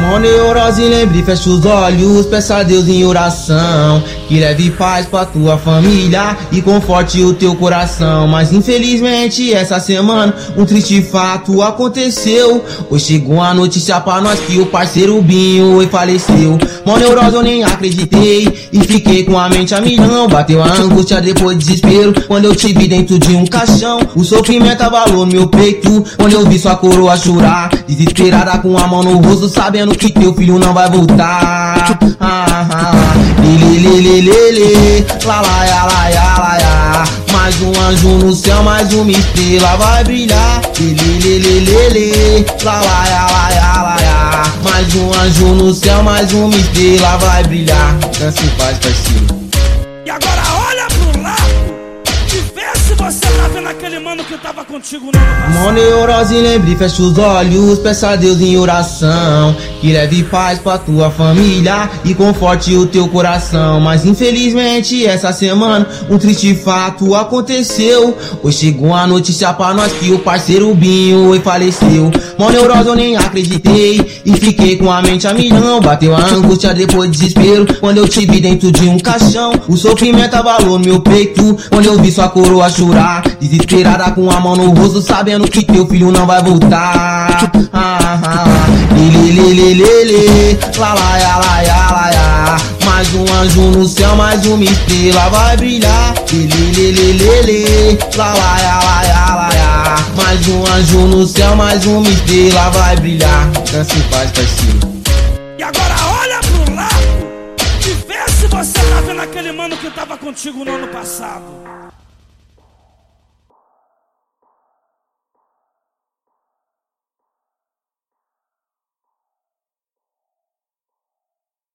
Mó neurose, lembre, fecha os olhos, peça a Deus em oração Que leve paz pra tua família e conforte o teu coração. Mas infelizmente essa semana um triste fato aconteceu. Hoje chegou a notícia pra nós que o parceiro Binho faleceu. Mó neurose eu nem acreditei. E fiquei com a mente a milhão. Bateu a angústia depois desespero. Quando eu te vi dentro de um caixão O sofrimento abalou meu peito. Quando eu vi sua coroa chorar Desesperada com a mão no rosto sabendo que teu filho não vai voltar. Ah, ah, Lelelelelele, lá lá ya lá ya lá ya. Mais um anjo no céu, mais uma estrela vai brilhar. Lelelelelele, lá lá ya lá ya lá ya. Mais um anjo no céu, mais uma estrela vai brilhar. Dança em paz, parceiro. E agora olha pro lado. E vê se você tá vendo aquele mano que tava contigo no. Mó neurose, lembre, fecha os olhos, peça a Deus em oração Que leve paz pra tua família e conforte o teu coração. Mas infelizmente essa semana um triste fato aconteceu. Hoje chegou a notícia pra nós que o parceiro Binho faleceu. Mó neurose eu nem acreditei. E fiquei com a mente a milhão. Bateu a angústia depois desespero. Quando eu te vi dentro de um caixão O sofrimento abalou meu peito. Quando eu vi sua coroa chorar Desesperada com a mão no rosto sabendo que teu filho não vai voltar. ah, Lelelelelele, lá lá ya lá ya lá ya. Mais um anjo no céu, mais uma estrela vai brilhar. Lelelelelele, lá lá ya lá ya lá ya. Mais um anjo no céu, mais uma estrela vai brilhar. Dança em paz, parceiro E agora olha pro lado e vê se você tá vendo aquele mano que tava contigo no ano passado.